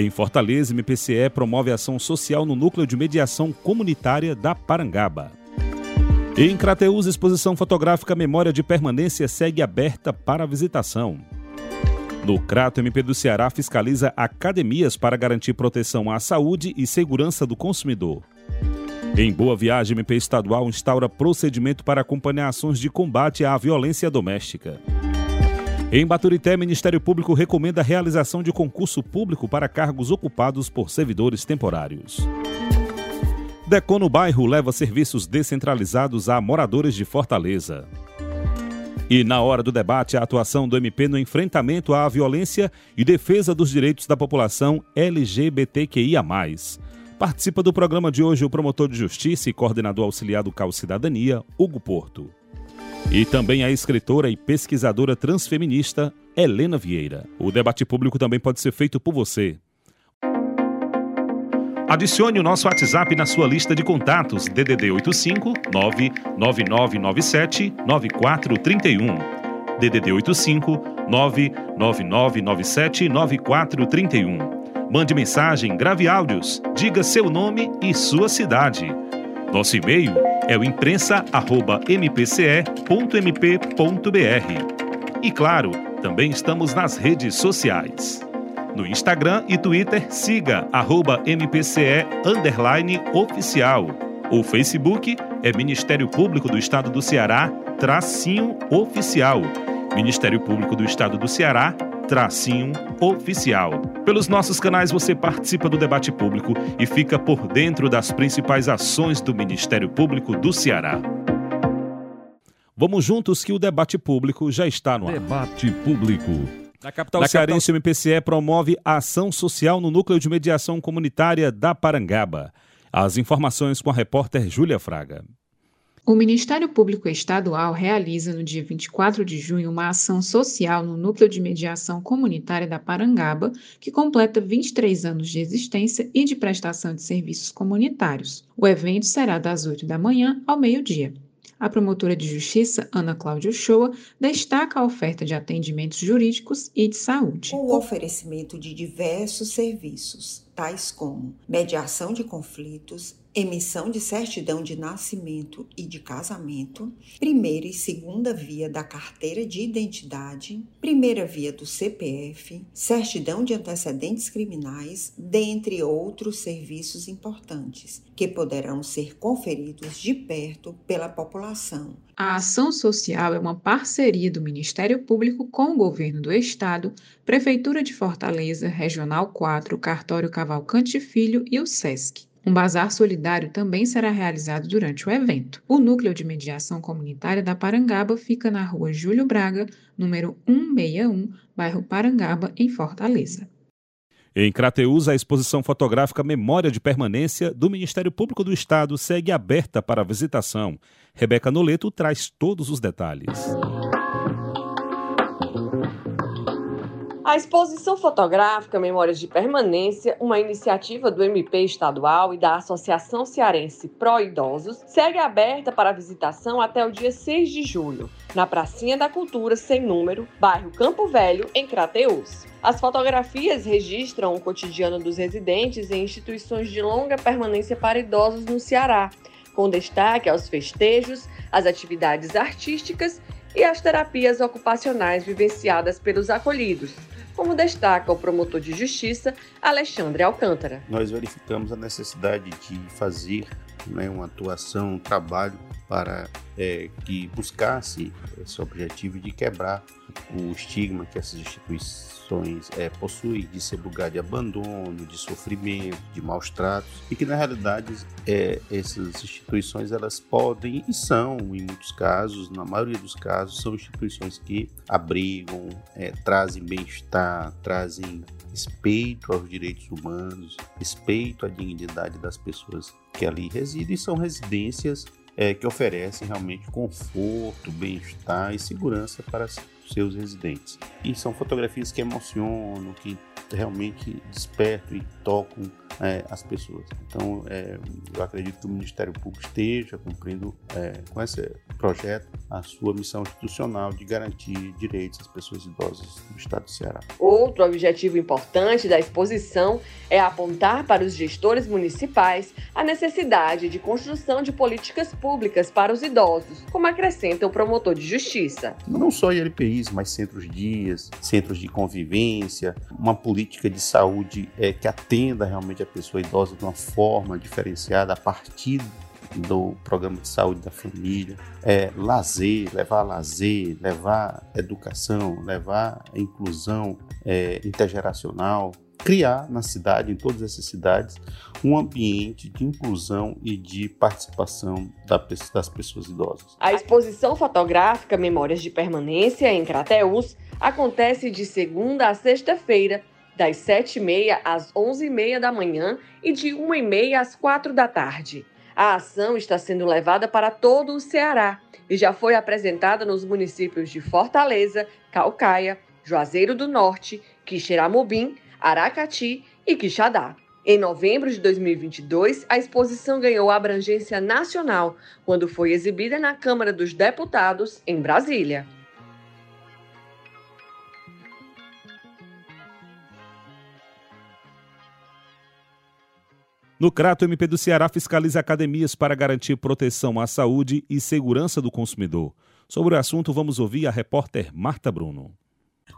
Em Fortaleza, MPCE promove ação social no Núcleo de Mediação Comunitária da Parangaba. Em Crateus, exposição fotográfica Memória de Permanência segue aberta para visitação. No Crato, MP do Ceará fiscaliza academias para garantir proteção à saúde e segurança do consumidor. Em Boa Viagem, MP estadual instaura procedimento para acompanhar ações de combate à violência doméstica. Em Baturité, Ministério Público recomenda a realização de concurso público para cargos ocupados por servidores temporários. Decon no bairro leva serviços descentralizados a moradores de Fortaleza. E na hora do debate, a atuação do MP no enfrentamento à violência e defesa dos direitos da população LGBTQIA. Participa do programa de hoje o promotor de justiça e coordenador auxiliar do CAU Cidadania, Hugo Porto. E também a escritora e pesquisadora transfeminista Helena Vieira. O debate público também pode ser feito por você. Adicione o nosso WhatsApp na sua lista de contatos DDD 85 99997 9431. DDD 85 99997 9431. Mande mensagem, grave áudios, diga seu nome e sua cidade. Nosso e-mail é o imprensa@mpce.mp.br. E claro, também estamos nas redes sociais. No Instagram e Twitter, siga arroba MPCE oficial. O Facebook é Ministério Público do Estado do Ceará, tracinho oficial. Ministério Público do Estado do Ceará, tracinho oficial. Pelos nossos canais você participa do debate público e fica por dentro das principais ações do Ministério Público do Ceará. Vamos juntos que o debate público já está no ar. Debate Público. Na capital Na cearense, o MPCE promove a ação social no Núcleo de Mediação Comunitária da Parangaba. As informações com a repórter Júlia Fraga. O Ministério Público Estadual realiza no dia 24 de junho uma ação social no Núcleo de Mediação Comunitária da Parangaba, que completa 23 anos de existência e de prestação de serviços comunitários. O evento será das 8 da manhã ao meio-dia. A promotora de justiça, Ana Cláudia Shoa, destaca a oferta de atendimentos jurídicos e de saúde. O oferecimento de diversos serviços, tais como mediação de conflitos, emissão de certidão de nascimento e de casamento, primeira e segunda via da carteira de identidade, primeira via do CPF, certidão de antecedentes criminais, dentre outros serviços importantes que poderão ser conferidos de perto pela população. A ação social é uma parceria do Ministério Público com o Governo do Estado, Prefeitura de Fortaleza, Regional 4, Cartório Cavalcante Filho e o SESC. Um bazar solidário também será realizado durante o evento. O Núcleo de Mediação Comunitária da Parangaba fica na rua Júlio Braga, número 161, bairro Parangaba, em Fortaleza. Em Crateús, a exposição fotográfica Memória de Permanência do Ministério Público do Estado segue aberta para visitação. Rebeca Noleto traz todos os detalhes. A exposição fotográfica Memórias de Permanência, uma iniciativa do MP estadual e da Associação Cearense Pró Idosos, segue aberta para visitação até o dia 6 de julho, na Pracinha da Cultura Sem Número, bairro Campo Velho, em Crateús. As fotografias registram o cotidiano dos residentes em instituições de longa permanência para idosos no Ceará, com destaque aos festejos, às atividades artísticas e às terapias ocupacionais vivenciadas pelos acolhidos como destaca o promotor de justiça Alexandre Alcântara. Nós verificamos a necessidade de fazer né, uma atuação, um trabalho para é, que buscasse esse objetivo de quebrar o estigma que essas instituições é, possuem de ser lugar de abandono, de sofrimento, de maus tratos, e que na realidade é, essas instituições elas podem e são, em muitos casos, na maioria dos casos, são instituições que abrigam, é, trazem bem-estar, trazem respeito aos direitos humanos, respeito à dignidade das pessoas que ali residem, e são residências é, que oferecem realmente conforto, bem-estar e segurança para seus residentes. E são fotografias que emocionam, que realmente despertam e tocam é, as pessoas. Então, é, eu acredito que o Ministério Público esteja cumprindo é, com esse projeto a sua missão institucional de garantir direitos às pessoas idosas do Estado do Ceará. Outro objetivo importante da exposição é apontar para os gestores municipais a necessidade de construção de políticas públicas para os idosos, como acrescenta o promotor de justiça. Não só ILPIs, mas centros-dias, centros de convivência, uma política de saúde é, que atenda realmente a pessoa idosa de uma forma diferenciada a partir do programa de saúde da família, é, lazer, levar lazer, levar educação, levar inclusão é, intergeracional, criar na cidade, em todas essas cidades, um ambiente de inclusão e de participação das pessoas idosas. A exposição fotográfica Memórias de Permanência em Crateús acontece de segunda a sexta-feira das 7h30 às 11h30 da manhã e de 1h30 às 4 da tarde. A ação está sendo levada para todo o Ceará e já foi apresentada nos municípios de Fortaleza, Calcaia, Juazeiro do Norte, Quixeramobim, Aracati e Quixadá. Em novembro de 2022, a exposição ganhou abrangência nacional quando foi exibida na Câmara dos Deputados, em Brasília. No Crato, o MP do Ceará fiscaliza academias para garantir proteção à saúde e segurança do consumidor. Sobre o assunto, vamos ouvir a repórter Marta Bruno.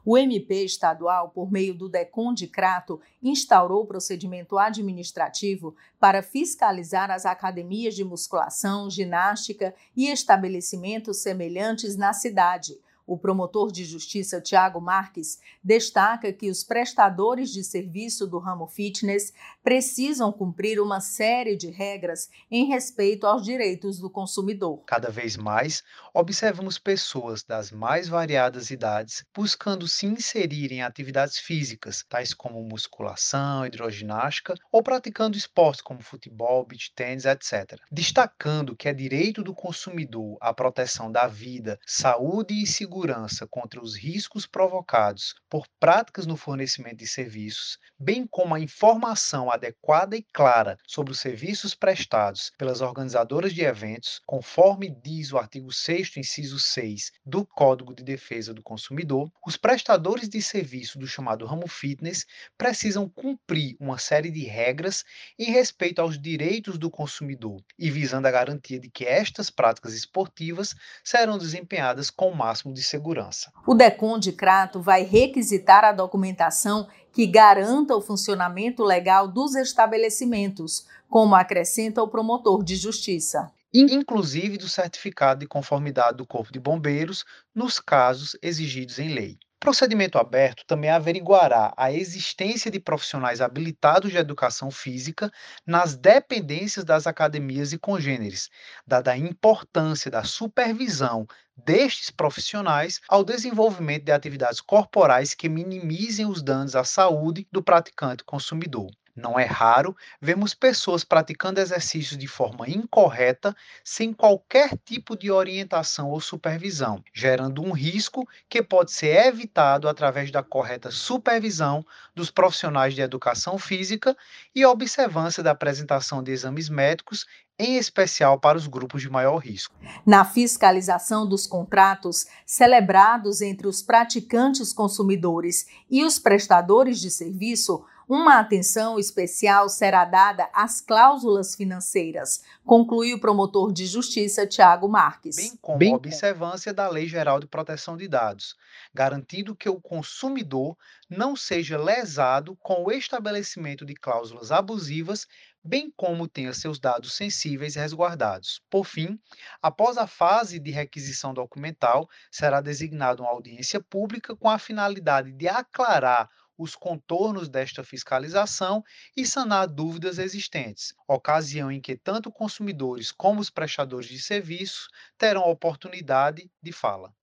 O MP estadual, por meio do DECON de Crato, instaurou procedimento administrativo para fiscalizar as academias de musculação, ginástica e estabelecimentos semelhantes na cidade o promotor de justiça Tiago Marques destaca que os prestadores de serviço do ramo fitness precisam cumprir uma série de regras em respeito aos direitos do consumidor. Cada vez mais, observamos pessoas das mais variadas idades buscando se inserir em atividades físicas, tais como musculação, hidroginástica ou praticando esportes como futebol, beach tênis, etc. Destacando que é direito do consumidor a proteção da vida, saúde e segurança segurança contra os riscos provocados por práticas no fornecimento de serviços, bem como a informação adequada e clara sobre os serviços prestados pelas organizadoras de eventos, conforme diz o artigo 6 inciso 6 do Código de Defesa do Consumidor, os prestadores de serviço do chamado ramo fitness precisam cumprir uma série de regras em respeito aos direitos do consumidor e visando a garantia de que estas práticas esportivas serão desempenhadas com o máximo de segurança. O DECON de Crato vai requisitar a documentação que garanta o funcionamento legal dos estabelecimentos, como acrescenta o promotor de justiça. Inclusive do certificado de conformidade do Corpo de Bombeiros, nos casos exigidos em lei. Procedimento aberto também averiguará a existência de profissionais habilitados de educação física nas dependências das academias e congêneres, dada a importância da supervisão destes profissionais ao desenvolvimento de atividades corporais que minimizem os danos à saúde do praticante consumidor. Não é raro vermos pessoas praticando exercícios de forma incorreta, sem qualquer tipo de orientação ou supervisão, gerando um risco que pode ser evitado através da correta supervisão dos profissionais de educação física e observância da apresentação de exames médicos em especial para os grupos de maior risco. Na fiscalização dos contratos celebrados entre os praticantes consumidores e os prestadores de serviço, uma atenção especial será dada às cláusulas financeiras, conclui o promotor de justiça Tiago Marques. Bem como Bem... a observância da Lei Geral de Proteção de Dados, garantindo que o consumidor não seja lesado com o estabelecimento de cláusulas abusivas, bem como tenha seus dados sensíveis resguardados. Por fim, após a fase de requisição documental, será designada uma audiência pública com a finalidade de aclarar os contornos desta fiscalização e sanar dúvidas existentes, ocasião em que tanto consumidores como os prestadores de serviços terão oportunidade de fala.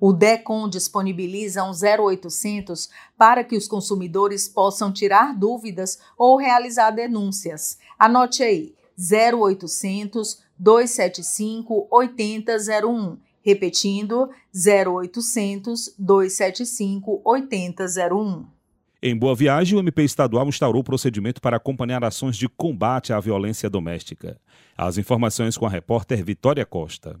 O DECOM disponibiliza um 0800 para que os consumidores possam tirar dúvidas ou realizar denúncias. Anote aí: 0800 275 8001. Repetindo, 0800 275 8001. Em Boa Viagem, o MP estadual instaurou procedimento para acompanhar ações de combate à violência doméstica. As informações com a repórter Vitória Costa.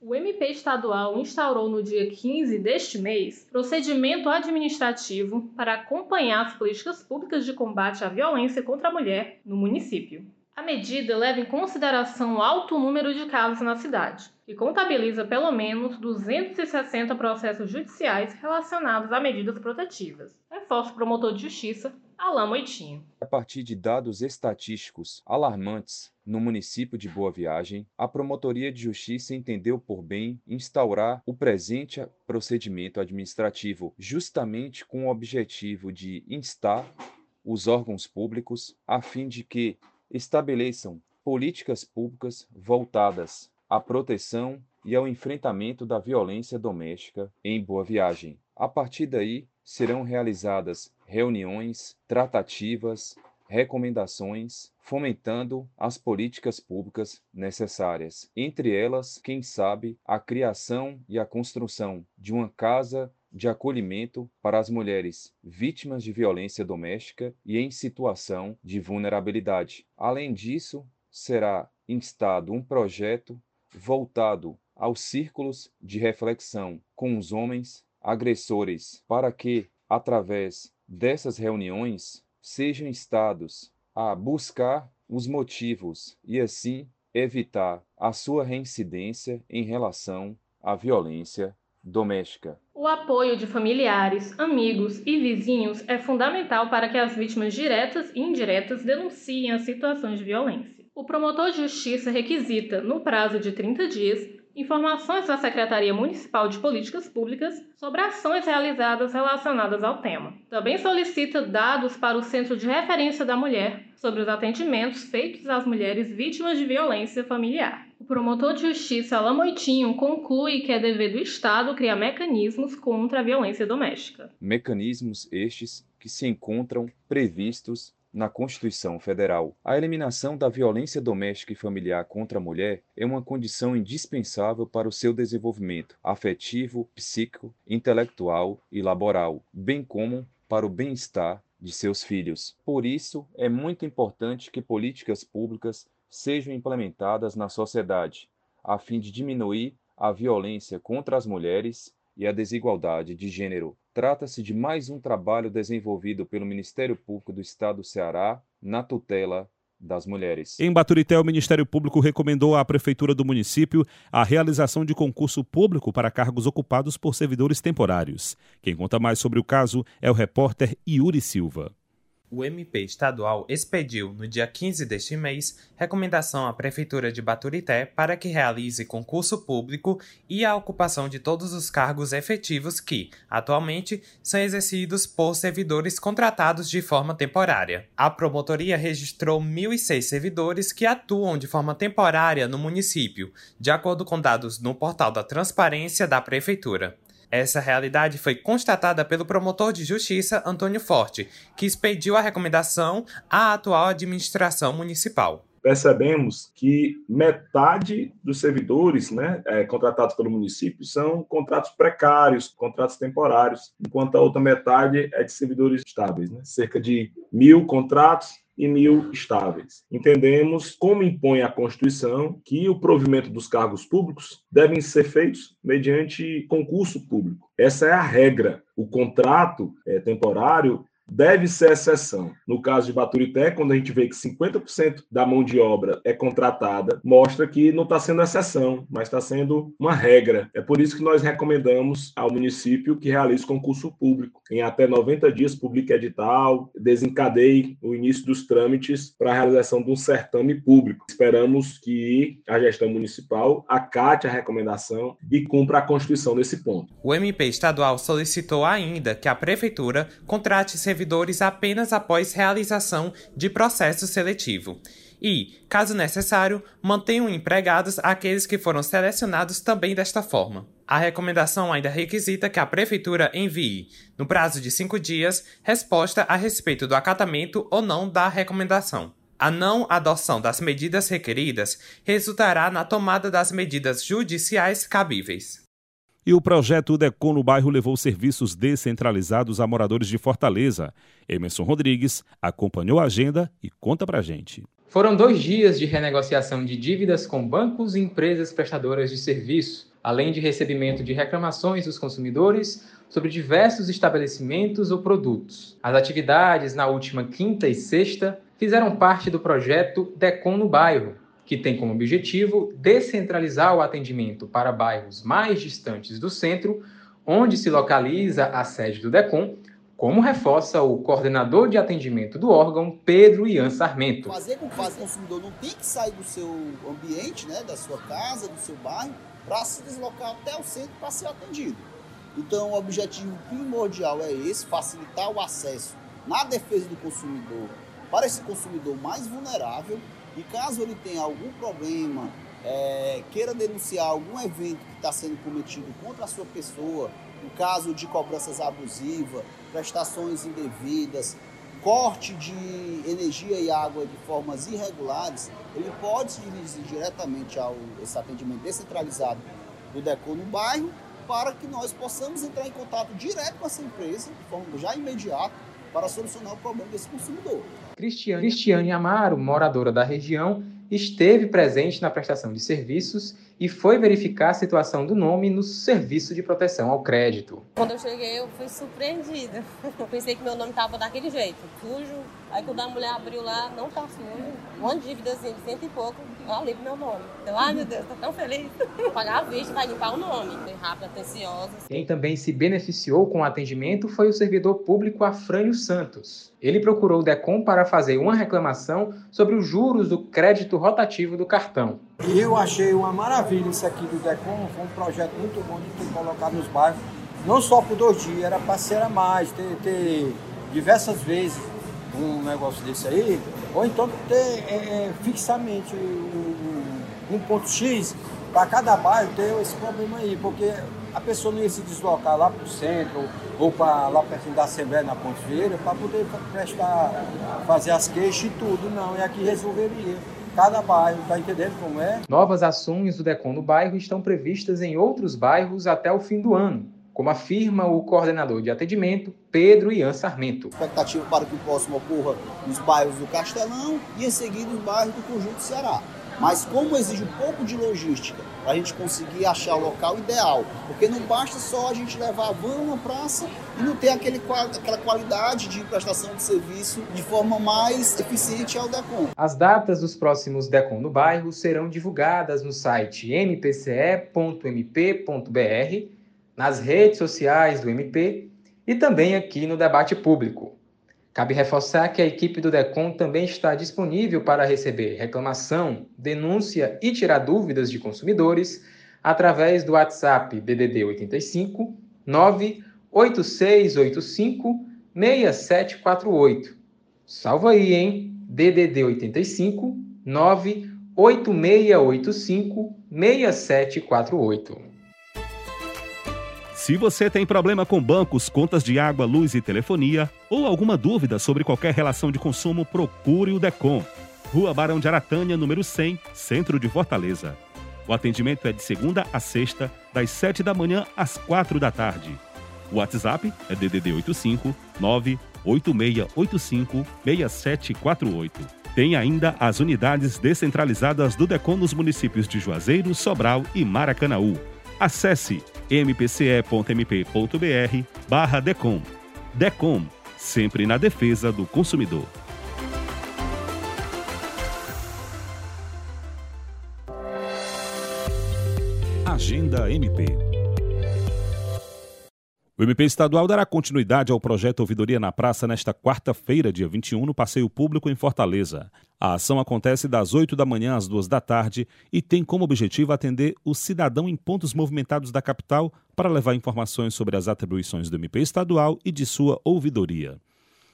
O MP estadual instaurou no dia 15 deste mês procedimento administrativo para acompanhar as políticas públicas de combate à violência contra a mulher no município. A medida leva em consideração o alto número de casos na cidade e contabiliza pelo menos 260 processos judiciais relacionados a medidas protetivas. Reforça o promotor de justiça, Alain Moitinho. A partir de dados estatísticos alarmantes no município de Boa Viagem, a Promotoria de Justiça entendeu por bem instaurar o presente procedimento administrativo, justamente com o objetivo de instar os órgãos públicos a fim de que estabeleçam políticas públicas voltadas à proteção e ao enfrentamento da violência doméstica em Boa Viagem. A partir daí, serão realizadas reuniões, tratativas, recomendações, fomentando as políticas públicas necessárias. Entre elas, quem sabe, a criação e a construção de uma casa de acolhimento para as mulheres vítimas de violência doméstica e em situação de vulnerabilidade. Além disso, será instado um projeto voltado aos círculos de reflexão com os homens agressores, para que, através dessas reuniões, sejam instados a buscar os motivos e, assim, evitar a sua reincidência em relação à violência doméstica. O apoio de familiares, amigos e vizinhos é fundamental para que as vítimas diretas e indiretas denunciem as situações de violência. O promotor de justiça requisita, no prazo de 30 dias, informações da Secretaria Municipal de Políticas Públicas sobre ações realizadas relacionadas ao tema. Também solicita dados para o Centro de Referência da Mulher sobre os atendimentos feitos às mulheres vítimas de violência familiar. Promotor de justiça Alain Moitinho conclui que é dever do Estado criar mecanismos contra a violência doméstica. Mecanismos estes que se encontram previstos na Constituição Federal. A eliminação da violência doméstica e familiar contra a mulher é uma condição indispensável para o seu desenvolvimento afetivo, psíquico, intelectual e laboral, bem como para o bem-estar de seus filhos. Por isso, é muito importante que políticas públicas sejam implementadas na sociedade, a fim de diminuir a violência contra as mulheres e a desigualdade de gênero. Trata-se de mais um trabalho desenvolvido pelo Ministério Público do Estado do Ceará na tutela das mulheres. Em Baturité, o Ministério Público recomendou à Prefeitura do município a realização de concurso público para cargos ocupados por servidores temporários. Quem conta mais sobre o caso é o repórter Yuri Silva o MP estadual expediu, no dia 15 deste mês, recomendação à Prefeitura de Baturité para que realize concurso público e a ocupação de todos os cargos efetivos que, atualmente, são exercidos por servidores contratados de forma temporária. A promotoria registrou 1.006 servidores que atuam de forma temporária no município, de acordo com dados no portal da Transparência da Prefeitura. Essa realidade foi constatada pelo promotor de justiça Antônio Forte, que expediu a recomendação à atual administração municipal percebemos que metade dos servidores né, é, contratados pelo município são contratos precários, contratos temporários, enquanto a outra metade é de servidores estáveis, né? cerca de mil contratos e mil estáveis. Entendemos, como impõe a Constituição, que o provimento dos cargos públicos devem ser feitos mediante concurso público. Essa é a regra. O contrato é, temporário deve ser exceção. No caso de Baturité, quando a gente vê que 50% da mão de obra é contratada, mostra que não está sendo exceção, mas está sendo uma regra. É por isso que nós recomendamos ao município que realize concurso público. Em até 90 dias, publique edital, desencadeie o início dos trâmites para a realização de um certame público. Esperamos que a gestão municipal acate a recomendação e cumpra a Constituição nesse ponto. O MP estadual solicitou ainda que a Prefeitura contrate servidores apenas após realização de processo seletivo e, caso necessário, mantenham empregados aqueles que foram selecionados também desta forma. A recomendação ainda requisita que a Prefeitura envie, no prazo de cinco dias, resposta a respeito do acatamento ou não da recomendação. A não adoção das medidas requeridas resultará na tomada das medidas judiciais cabíveis. E o projeto Decon no bairro levou serviços descentralizados a moradores de Fortaleza. Emerson Rodrigues acompanhou a agenda e conta pra gente. Foram dois dias de renegociação de dívidas com bancos e empresas prestadoras de serviço, além de recebimento de reclamações dos consumidores sobre diversos estabelecimentos ou produtos. As atividades na última quinta e sexta fizeram parte do projeto Decon no Bairro, que tem como objetivo descentralizar o atendimento para bairros mais distantes do centro, onde se localiza a sede do DECOM, como reforça o coordenador de atendimento do órgão, Pedro Ian Sarmento. Fazer com que o consumidor não tenha que sair do seu ambiente, né, da sua casa, do seu bairro, para se deslocar até o centro para ser atendido. Então, o objetivo primordial é esse, facilitar o acesso na defesa do consumidor para esse consumidor mais vulnerável e caso ele tenha algum problema, é, queira denunciar algum evento que está sendo cometido contra a sua pessoa, no caso de cobranças abusivas, prestações indevidas, corte de energia e água de formas irregulares, ele pode se dirigir diretamente ao esse atendimento descentralizado do DECO no bairro, para que nós possamos entrar em contato direto com essa empresa, de forma já imediata, para solucionar o problema desse consumidor. Cristiane, Cristiane Amaro, moradora da região, esteve presente na prestação de serviços e foi verificar a situação do nome no Serviço de Proteção ao Crédito. Quando eu cheguei, eu fui surpreendida. Eu pensei que meu nome estava daquele jeito, sujo. Aí quando a mulher abriu lá, não tá sujo. Uma dívidazinha de cento e pouco, eu livro meu nome. Eu, ai meu Deus, tô tão feliz. Vou pagar a vista, vai limpar o nome. Foi rápido, atenciosa. Quem também se beneficiou com o atendimento foi o servidor público Afrânio Santos. Ele procurou o DECOM para fazer uma reclamação sobre os juros do crédito rotativo do cartão. Eu achei uma maravilha isso aqui do DECOM, foi um projeto muito bom de ter colocado nos bairros, não só por dois dias, era para ser a mais, ter, ter, diversas vezes um negócio desse aí, ou então ter é, é fixamente um, um, ponto X para cada bairro ter esse problema aí, porque a pessoa não ia se deslocar lá para o centro ou para lá perto da Assembleia na Ponte Vieira para poder prestar, fazer as queixas e tudo, não, e aqui resolveria. Cada bairro, tá entendendo como é? Novas ações do DECOM no bairro estão previstas em outros bairros até o fim do ano, como afirma o coordenador de atendimento, Pedro Ian Sarmento. Expectativa para que o próximo ocorra nos bairros do Castelão e em seguida nos bairros do Conjunto Ceará. Mas como exige um pouco de logística para a gente conseguir achar o local ideal, porque não basta só a gente levar a van na praça e não ter aquele, aquela qualidade de prestação de serviço de forma mais eficiente ao DECOM. As datas dos próximos DECOM no bairro serão divulgadas no site mpce.mp.br, nas redes sociais do MP e também aqui no debate público. Cabe reforçar que a equipe do DECOM também está disponível para receber reclamação, denúncia e tirar dúvidas de consumidores através do WhatsApp DDD 85 98685 6748. Salva aí, hein? DDD 85 98685 6748. Se você tem problema com bancos, contas de água, luz e telefonia, ou alguma dúvida sobre qualquer relação de consumo, procure o DECOM. Rua Barão de Aratânia, número 100, Centro de Fortaleza. O atendimento é de segunda a sexta, das 7 da manhã às 4 da tarde. O WhatsApp é DDD 85 98685 6748. Tem ainda as unidades descentralizadas do DECOM nos municípios de Juazeiro, Sobral e Maracanaú. Acesse mpce.mp.br barra DECOM. DECOM, sempre na defesa do consumidor. Agenda MP. O MP estadual dará continuidade ao projeto Ouvidoria na Praça nesta quarta-feira, dia 21, no Passeio Público em Fortaleza. A ação acontece das 8 da manhã às 2 da tarde e tem como objetivo atender o cidadão em pontos movimentados da capital para levar informações sobre as atribuições do MP estadual e de sua ouvidoria.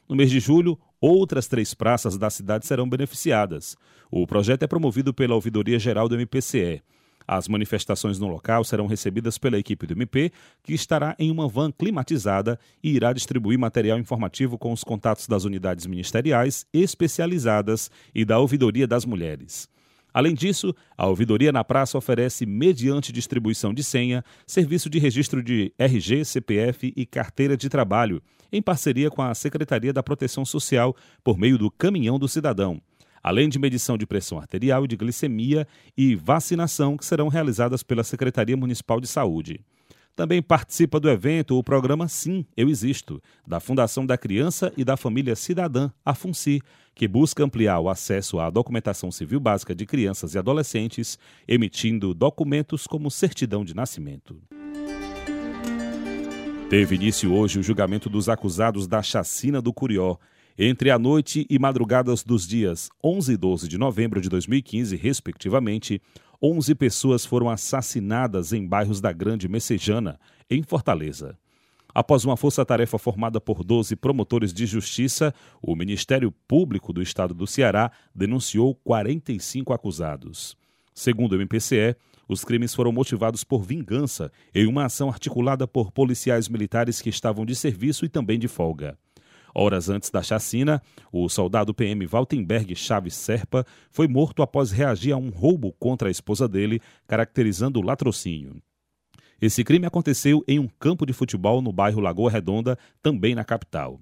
No mês de julho, outras três praças da cidade serão beneficiadas. O projeto é promovido pela Ouvidoria Geral do MPCE. As manifestações no local serão recebidas pela equipe do MP, que estará em uma van climatizada e irá distribuir material informativo com os contatos das unidades ministeriais especializadas e da Ouvidoria das Mulheres. Além disso, a ouvidoria na praça oferece, mediante distribuição de senha, serviço de registro de RG, CPF e carteira de trabalho, em parceria com a Secretaria da Proteção Social, por meio do Caminhão do Cidadão além de medição de pressão arterial e de glicemia e vacinação que serão realizadas pela Secretaria Municipal de Saúde. Também participa do evento o programa Sim, Eu Existo, da Fundação da Criança e da Família Cidadã, a FUNCI, que busca ampliar o acesso à documentação civil básica de crianças e adolescentes, emitindo documentos como certidão de nascimento. Teve início hoje o julgamento dos acusados da chacina do Curió, entre a noite e madrugadas dos dias 11 e 12 de novembro de 2015, respectivamente, 11 pessoas foram assassinadas em bairros da Grande Messejana, em Fortaleza. Após uma força-tarefa formada por 12 promotores de justiça, o Ministério Público do Estado do Ceará denunciou 45 acusados. Segundo o MPCE, os crimes foram motivados por vingança em uma ação articulada por policiais militares que estavam de serviço e também de folga. Horas antes da chacina, o soldado PM Valtenberg Chaves Serpa foi morto após reagir a um roubo contra a esposa dele, caracterizando o latrocínio. Esse crime aconteceu em um campo de futebol no bairro Lagoa Redonda, também na capital.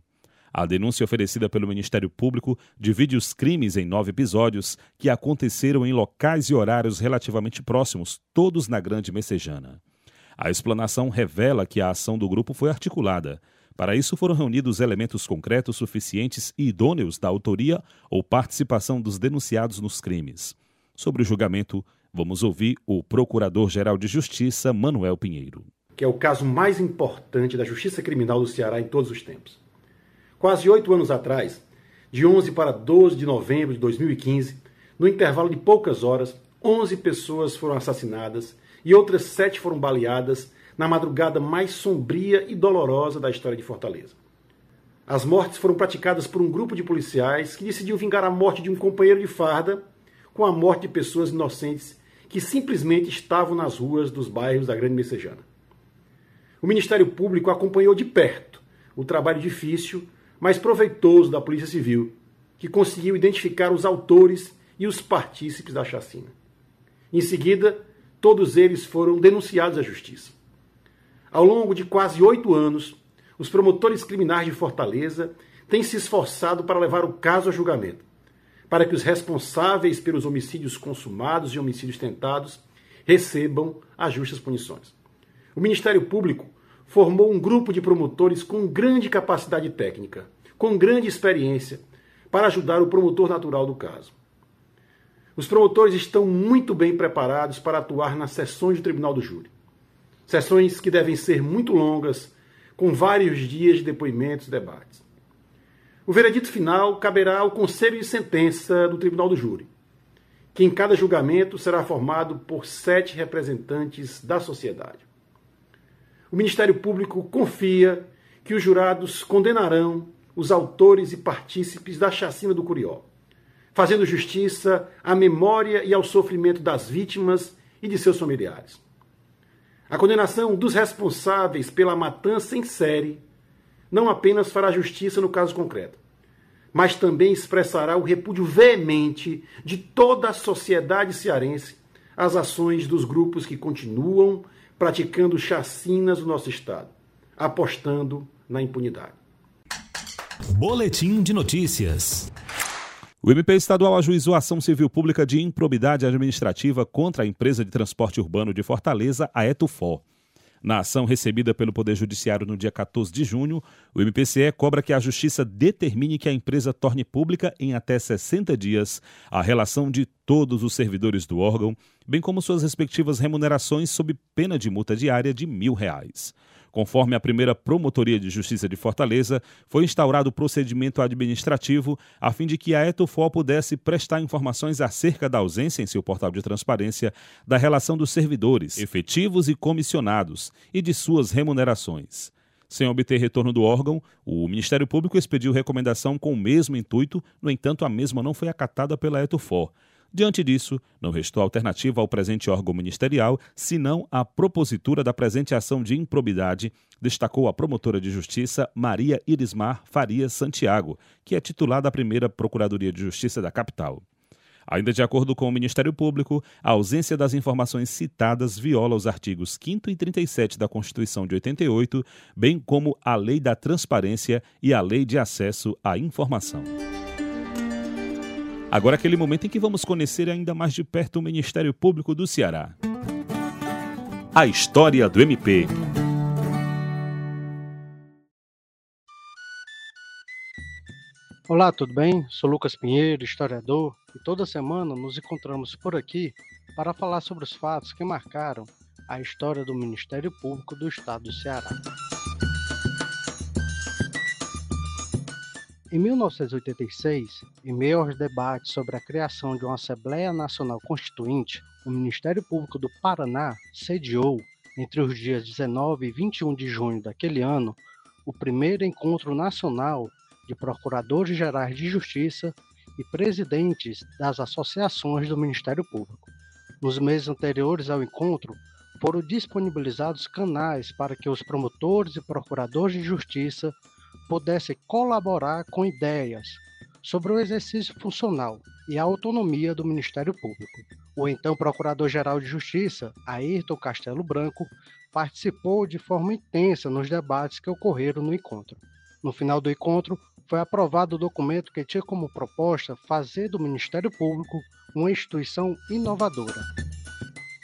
A denúncia oferecida pelo Ministério Público divide os crimes em nove episódios que aconteceram em locais e horários relativamente próximos, todos na Grande Messejana. A explanação revela que a ação do grupo foi articulada. Para isso, foram reunidos elementos concretos suficientes e idôneos da autoria ou participação dos denunciados nos crimes. Sobre o julgamento, vamos ouvir o Procurador-Geral de Justiça, Manuel Pinheiro. Que é o caso mais importante da Justiça Criminal do Ceará em todos os tempos. Quase oito anos atrás, de 11 para 12 de novembro de 2015, no intervalo de poucas horas, 11 pessoas foram assassinadas e outras sete foram baleadas na madrugada mais sombria e dolorosa da história de Fortaleza. As mortes foram praticadas por um grupo de policiais que decidiu vingar a morte de um companheiro de farda com a morte de pessoas inocentes que simplesmente estavam nas ruas dos bairros da Grande Messejana. O Ministério Público acompanhou de perto o trabalho difícil, mas proveitoso da Polícia Civil, que conseguiu identificar os autores e os partícipes da chacina. Em seguida, todos eles foram denunciados à Justiça. Ao longo de quase oito anos, os promotores criminais de Fortaleza têm se esforçado para levar o caso a julgamento, para que os responsáveis pelos homicídios consumados e homicídios tentados recebam as justas punições. O Ministério Público formou um grupo de promotores com grande capacidade técnica, com grande experiência, para ajudar o promotor natural do caso. Os promotores estão muito bem preparados para atuar nas sessões do Tribunal do Júri. Sessões que devem ser muito longas, com vários dias de depoimentos e debates. O veredito final caberá ao Conselho de Sentença do Tribunal do Júri, que em cada julgamento será formado por sete representantes da sociedade. O Ministério Público confia que os jurados condenarão os autores e partícipes da chacina do Curió, fazendo justiça à memória e ao sofrimento das vítimas e de seus familiares. A condenação dos responsáveis pela matança em série não apenas fará justiça no caso concreto, mas também expressará o repúdio veemente de toda a sociedade cearense às ações dos grupos que continuam praticando chacinas no nosso Estado, apostando na impunidade. Boletim de notícias. O MP estadual ajuizou ação civil pública de improbidade administrativa contra a empresa de transporte urbano de Fortaleza, a Etufó. Na ação recebida pelo Poder Judiciário no dia 14 de junho, o MPCE cobra que a Justiça determine que a empresa torne pública em até 60 dias a relação de todos os servidores do órgão, bem como suas respectivas remunerações sob pena de multa diária de mil reais. Conforme a primeira Promotoria de Justiça de Fortaleza, foi instaurado procedimento administrativo a fim de que a Etofol pudesse prestar informações acerca da ausência em seu portal de transparência da relação dos servidores, efetivos e comissionados, e de suas remunerações. Sem obter retorno do órgão, o Ministério Público expediu recomendação com o mesmo intuito, no entanto, a mesma não foi acatada pela Etofor. Diante disso, não restou alternativa ao presente órgão ministerial, senão a propositura da presente ação de improbidade, destacou a promotora de justiça Maria Irismar Faria Santiago, que é titular da primeira Procuradoria de Justiça da capital. Ainda de acordo com o Ministério Público, a ausência das informações citadas viola os artigos 5 e 37 da Constituição de 88, bem como a Lei da Transparência e a Lei de Acesso à Informação. Agora aquele momento em que vamos conhecer ainda mais de perto o Ministério Público do Ceará. A história do MP. Olá, tudo bem? Sou Lucas Pinheiro, historiador, e toda semana nos encontramos por aqui para falar sobre os fatos que marcaram a história do Ministério Público do Estado do Ceará. Em 1986, em meio aos debates sobre a criação de uma Assembleia Nacional Constituinte, o Ministério Público do Paraná sediou, entre os dias 19 e 21 de junho daquele ano, o primeiro encontro nacional de procuradores gerais de justiça e presidentes das associações do Ministério Público. Nos meses anteriores ao encontro, foram disponibilizados canais para que os promotores e procuradores de justiça pudesse colaborar com ideias sobre o exercício funcional e a autonomia do Ministério Público. O então Procurador-Geral de Justiça, Ayrton Castelo Branco, participou de forma intensa nos debates que ocorreram no encontro. No final do encontro, foi aprovado o documento que tinha como proposta fazer do Ministério Público uma instituição inovadora.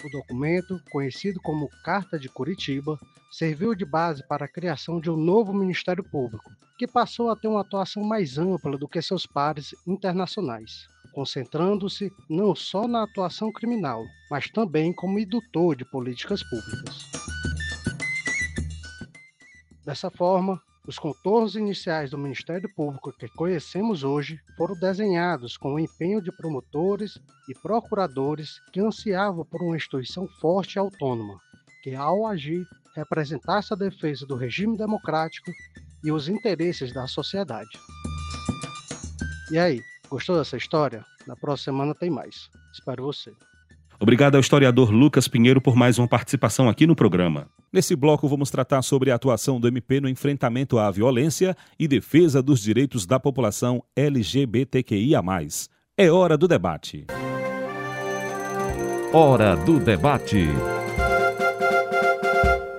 O documento, conhecido como Carta de Curitiba, serviu de base para a criação de um novo Ministério Público, que passou a ter uma atuação mais ampla do que seus pares internacionais, concentrando-se não só na atuação criminal, mas também como indutor de políticas públicas. Dessa forma, os contornos iniciais do Ministério Público que conhecemos hoje foram desenhados com o empenho de promotores e procuradores que ansiavam por uma instituição forte e autônoma, que, ao agir, representasse a defesa do regime democrático e os interesses da sociedade. E aí, gostou dessa história? Na próxima semana tem mais. Espero você. Obrigado ao historiador Lucas Pinheiro por mais uma participação aqui no programa. Nesse bloco, vamos tratar sobre a atuação do MP no enfrentamento à violência e defesa dos direitos da população LGBTQIA. É hora do debate. Hora do debate.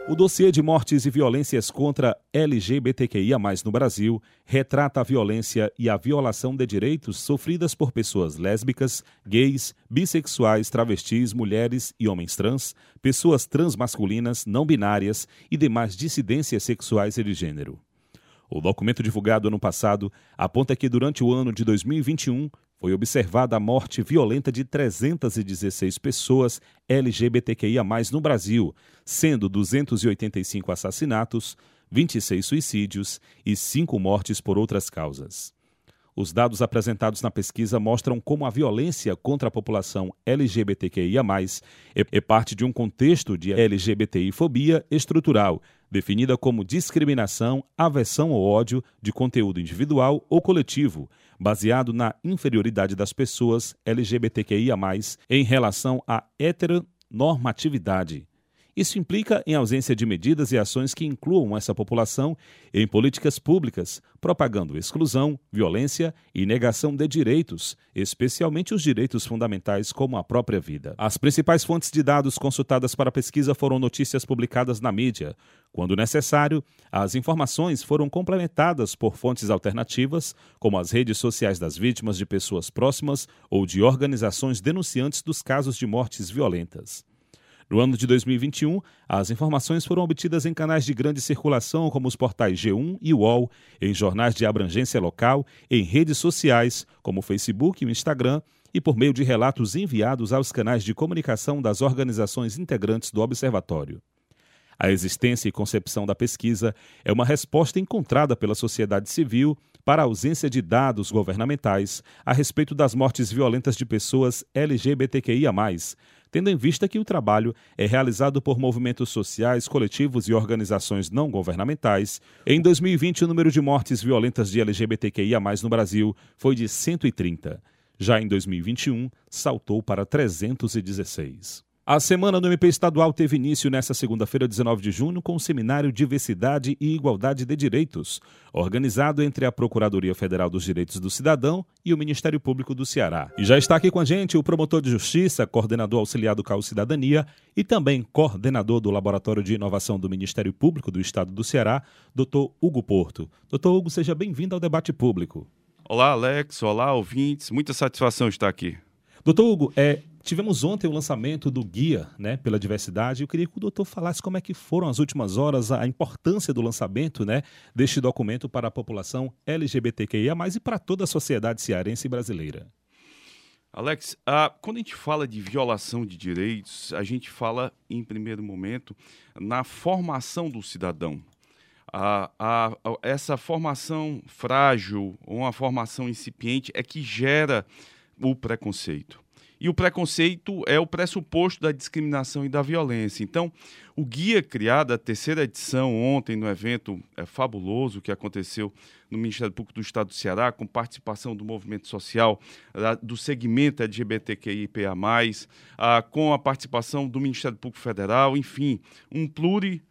O dossiê de mortes e violências contra LGBTQIA, no Brasil, retrata a violência e a violação de direitos sofridas por pessoas lésbicas, gays, bissexuais, travestis, mulheres e homens trans, pessoas transmasculinas, não binárias e demais dissidências sexuais e de gênero. O documento divulgado ano passado aponta que durante o ano de 2021 foi observada a morte violenta de 316 pessoas LGBTQIA, no Brasil, sendo 285 assassinatos, 26 suicídios e 5 mortes por outras causas. Os dados apresentados na pesquisa mostram como a violência contra a população LGBTQIA, é parte de um contexto de LGBTI-fobia estrutural, definida como discriminação, aversão ou ódio de conteúdo individual ou coletivo, baseado na inferioridade das pessoas LGBTQIA, em relação à heteronormatividade isso implica em ausência de medidas e ações que incluam essa população em políticas públicas, propagando exclusão, violência e negação de direitos, especialmente os direitos fundamentais como a própria vida. As principais fontes de dados consultadas para a pesquisa foram notícias publicadas na mídia. Quando necessário, as informações foram complementadas por fontes alternativas, como as redes sociais das vítimas de pessoas próximas ou de organizações denunciantes dos casos de mortes violentas. No ano de 2021, as informações foram obtidas em canais de grande circulação, como os portais G1 e UOL, em jornais de abrangência local, em redes sociais, como o Facebook e o Instagram, e por meio de relatos enviados aos canais de comunicação das organizações integrantes do Observatório. A existência e concepção da pesquisa é uma resposta encontrada pela sociedade civil para a ausência de dados governamentais a respeito das mortes violentas de pessoas LGBTQIA, tendo em vista que o trabalho é realizado por movimentos sociais, coletivos e organizações não governamentais. Em 2020, o número de mortes violentas de LGBTQIA no Brasil foi de 130. Já em 2021, saltou para 316. A semana do MP estadual teve início nesta segunda-feira, 19 de junho, com o seminário Diversidade e Igualdade de Direitos, organizado entre a Procuradoria Federal dos Direitos do Cidadão e o Ministério Público do Ceará. E já está aqui com a gente o promotor de justiça, coordenador auxiliar do CAU Cidadania e também coordenador do Laboratório de Inovação do Ministério Público do Estado do Ceará, Dr. Hugo Porto. Dr. Hugo, seja bem-vindo ao debate público. Olá, Alex. Olá, ouvintes. Muita satisfação estar aqui. Doutor Hugo, é, tivemos ontem o lançamento do Guia né, pela Diversidade. Eu queria que o doutor falasse como é que foram as últimas horas, a importância do lançamento né, deste documento para a população LGBTQIA, e para toda a sociedade cearense e brasileira. Alex, ah, quando a gente fala de violação de direitos, a gente fala, em primeiro momento, na formação do cidadão. A, a, a, essa formação frágil, uma formação incipiente, é que gera o preconceito. E o preconceito é o pressuposto da discriminação e da violência. Então, o guia criado, a terceira edição, ontem, no evento é, fabuloso que aconteceu no Ministério Público do Estado do Ceará, com participação do movimento social, do segmento LGBTQIPA, com a participação do Ministério Público Federal, enfim, um pluri,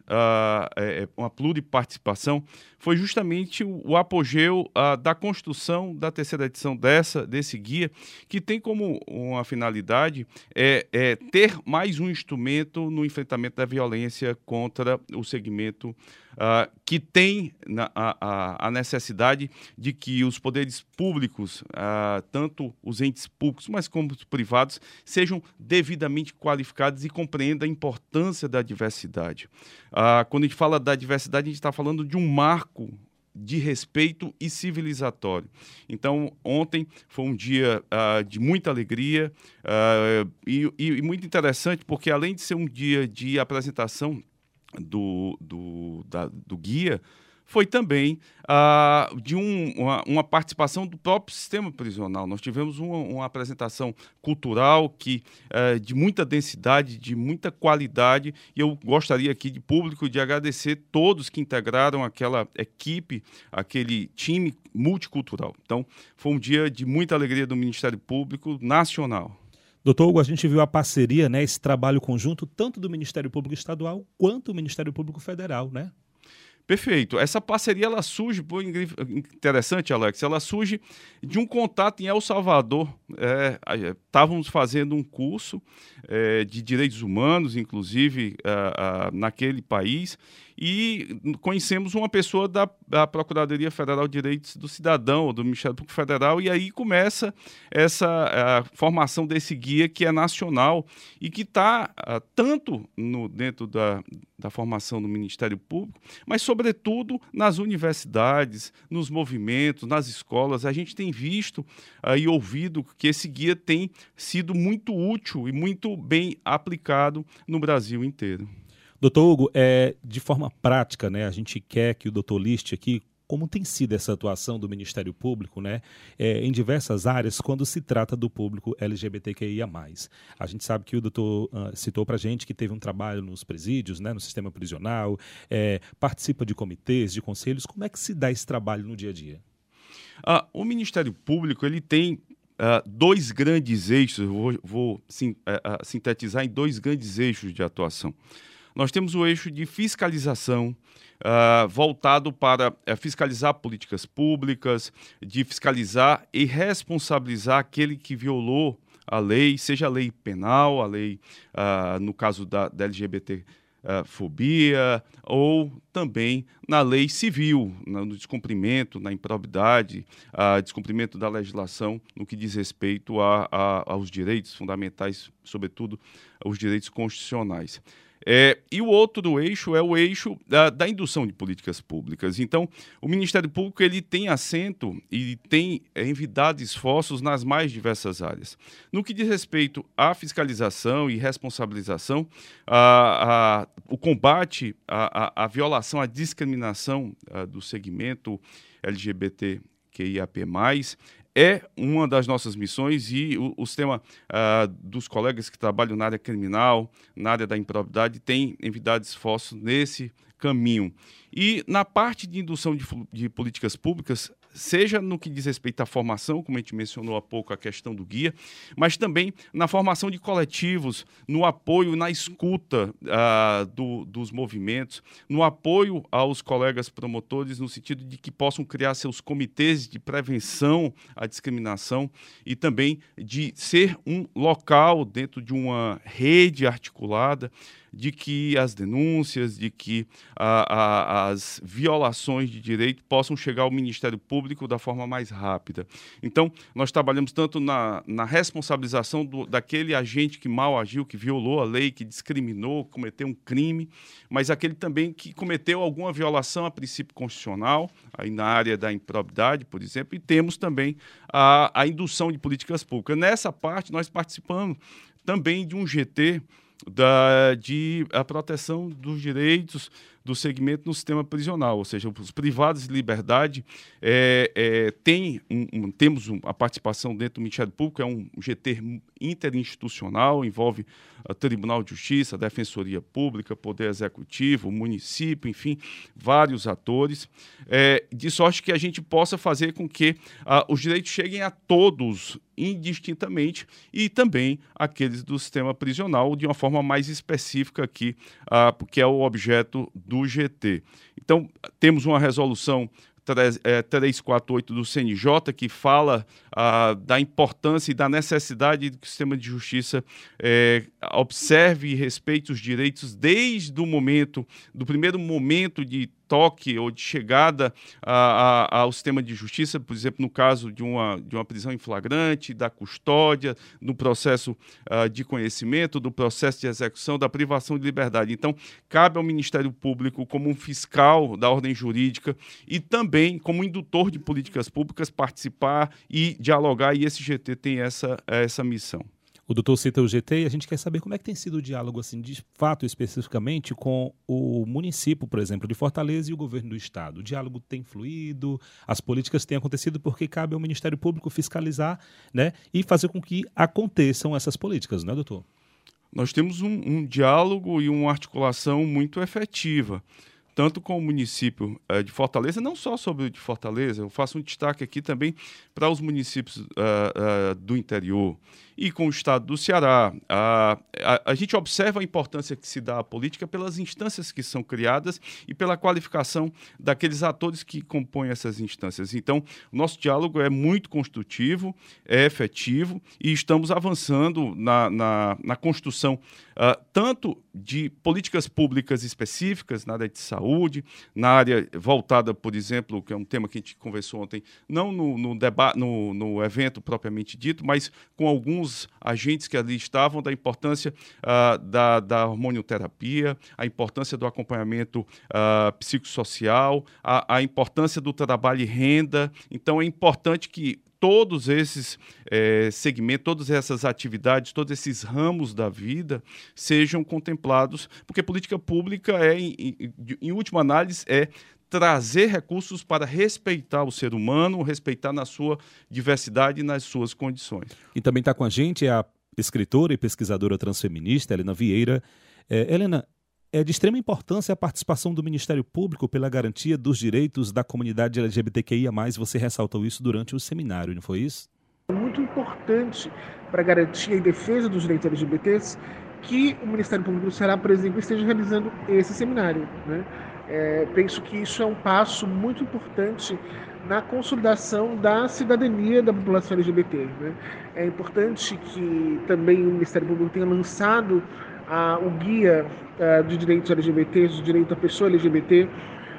é, uma pluriparticipação, foi justamente o, apogeu da construção da terceira edição dessa, desse guia, que tem como uma finalidade é, é ter mais um instrumento no enfrentamento da violência contra o segmento uh, que tem na, a, a, necessidade de que os poderes públicos, uh, tanto os entes públicos, mas como os privados, sejam devidamente qualificados e compreendam a importância da diversidade. Uh, quando a gente fala da diversidade, a gente está falando de um marco de respeito e civilizatório. Então, ontem foi um dia uh, de muita alegria uh, e, e, muito interessante, porque além de ser um dia de apresentação do, do, da, do guia foi também uh, de um, uma, uma, participação do próprio sistema prisional. Nós tivemos uma, uma apresentação cultural que uh, de muita densidade, de muita qualidade, e eu gostaria aqui de público de agradecer todos que integraram aquela equipe, aquele time multicultural. Então, foi um dia de muita alegria do Ministério Público Nacional. Doutor Hugo, a gente viu a parceria, né, esse trabalho conjunto, tanto do Ministério Público Estadual quanto do Ministério Público Federal, né? Perfeito. Essa parceria ela surge, interessante, Alex, ela surge de um contato em El Salvador. É, estávamos fazendo um curso é, de direitos humanos, inclusive, naquele país, e conhecemos uma pessoa da, da, Procuradoria Federal de Direitos do Cidadão, do Ministério Público Federal, e aí começa essa formação desse guia que é nacional e que está tanto no, dentro da, da formação do Ministério Público, mas, sobretudo, nas universidades, nos movimentos, nas escolas. A gente tem visto uh, e ouvido que esse guia tem sido muito útil e muito bem aplicado no Brasil inteiro. Doutor Hugo, é, de forma prática, né, a gente quer que o doutor liste aqui como tem sido essa atuação do Ministério Público né, é, em diversas áreas quando se trata do público LGBTQIA. A gente sabe que o doutor uh, citou para a gente que teve um trabalho nos presídios, né, no sistema prisional, é, participa de comitês, de conselhos. Como é que se dá esse trabalho no dia a dia? Ah, o Ministério Público ele tem Uh, dois grandes eixos, vou, vou sim, uh, uh, sintetizar em dois grandes eixos de atuação. Nós temos o eixo de fiscalização, Uh, voltado para uh, fiscalizar políticas públicas, de fiscalizar e responsabilizar aquele que violou a lei, seja a lei penal, a lei, uh, no caso da, da LGBT fobia ou também na lei civil, no descumprimento, na improbidade, a descumprimento da legislação no que diz respeito a, a, aos direitos fundamentais, sobretudo aos direitos constitucionais. É, e o outro eixo é o eixo da, da, indução de políticas públicas. Então, o Ministério Público ele tem assento e tem envidado esforços nas mais diversas áreas. No que diz respeito à fiscalização e responsabilização, a, a, o combate à, à, violação, à discriminação a, do segmento LGBTQIAP+, é uma das nossas missões e o, o sistema uh, dos colegas que trabalham na área criminal, na área da improbidade, tem envidado esforços nesse caminho. E na parte de indução de, de políticas públicas, seja no que diz respeito à formação, como a gente mencionou há pouco a questão do guia, mas também na formação de coletivos, no apoio, na escuta uh, do, dos movimentos, no apoio aos colegas promotores, no sentido de que possam criar seus comitês de prevenção à discriminação e também de ser um local dentro de uma rede articulada de que as denúncias, de que a, a, as violações de direito possam chegar ao Ministério Público da forma mais rápida. Então, nós trabalhamos tanto na, na responsabilização do, daquele agente que mal agiu, que violou a lei, que discriminou, cometeu um crime, mas aquele também que cometeu alguma violação a princípio constitucional, aí na área da improbidade, por exemplo, e temos também a, a indução de políticas públicas. Nessa parte, nós participamos também de um GT da, de a proteção dos direitos do segmento no sistema prisional, ou seja, os privados de liberdade é, é, tem um, um, temos um, a participação dentro do Ministério Público, é um GT interinstitucional, envolve o Tribunal de Justiça, a Defensoria Pública, Poder Executivo, município, enfim, vários atores, é, de sorte que a gente possa fazer com que os direitos cheguem a todos indistintamente e também aqueles do sistema prisional de uma forma mais específica aqui, ah, porque é o objeto do GT. Então, temos uma resolução 348 é, do CNJ, que fala ah, da importância e da necessidade de que o sistema de justiça é, observe e respeite os direitos desde o momento, do primeiro momento de toque ou de chegada a, a, ao sistema de justiça, por exemplo, no caso de uma, de uma prisão em flagrante, da custódia, no processo uh, de conhecimento, do processo de execução, da privação de liberdade. Então, cabe ao Ministério Público, como um fiscal da ordem jurídica e também como indutor de políticas públicas, participar e dialogar, e esse GT tem essa, essa missão. O doutor cita o GT e a gente quer saber como é que tem sido o diálogo, assim, de fato, especificamente, com o município, por exemplo, de Fortaleza e o governo do estado. O diálogo tem fluído, as políticas têm acontecido porque cabe ao Ministério Público fiscalizar né, e fazer com que aconteçam essas políticas, não é, doutor? Nós temos um, um diálogo e uma articulação muito efetiva tanto com o município uh, de Fortaleza, não só sobre o de Fortaleza, eu faço um destaque aqui também para os municípios uh, uh, do interior e com o estado do Ceará. A, a, a, gente observa a importância que se dá à política pelas instâncias que são criadas e pela qualificação daqueles atores que compõem essas instâncias. Então, nosso diálogo é muito construtivo, é efetivo e estamos avançando na, na, na construção uh, tanto de políticas públicas específicas na área de saúde, na área voltada, por exemplo, que é um tema que a gente conversou ontem, não no, no, no, no evento propriamente dito, mas com alguns alguns agentes que ali estavam, da importância uh, da, da hormonioterapia, a importância do acompanhamento uh, psicossocial, a, a importância do trabalho e renda. Então, é importante que todos esses é, segmentos, todas essas atividades, todos esses ramos da vida sejam contemplados, porque política pública é, em, em, em última análise, é trazer recursos para respeitar o ser humano, respeitar na sua diversidade e nas suas condições. E também está com a gente a escritora e pesquisadora transfeminista Helena Vieira. É, Helena, é de extrema importância a participação do Ministério Público pela garantia dos direitos da comunidade LGBTQIA+. Você ressaltou isso durante o seminário, não foi isso? É muito importante para a garantia e defesa dos direitos LGBTs que o Ministério Público do Ceará, por exemplo, esteja realizando esse seminário. Né? É, penso que isso é um passo muito importante na consolidação da cidadania da população LGBT. Né? É importante que também o Ministério Público tenha lançado a, o guia a, de direitos LGBTs, o direito da pessoa LGBT,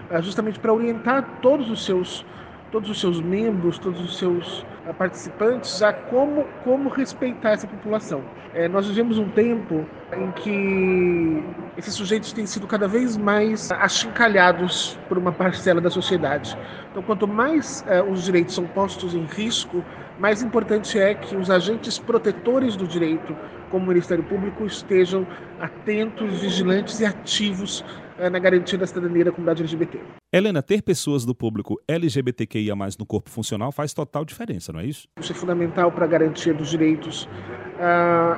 a, justamente para orientar todos os seus todos os seus membros, todos os seus participantes a como, como respeitar essa população. É, nós vivemos um tempo em que esses sujeitos têm sido cada vez mais achincalhados por uma parcela da sociedade. Então, quanto mais é, os direitos são postos em risco, mais importante é que os agentes protetores do direito, como o Ministério Público, estejam atentos, vigilantes e ativos é, na garantia da cidadania da comunidade LGBT. Helena, ter pessoas do público LGBTQIA no corpo funcional faz total diferença, não é isso? Isso é fundamental para a garantia dos direitos,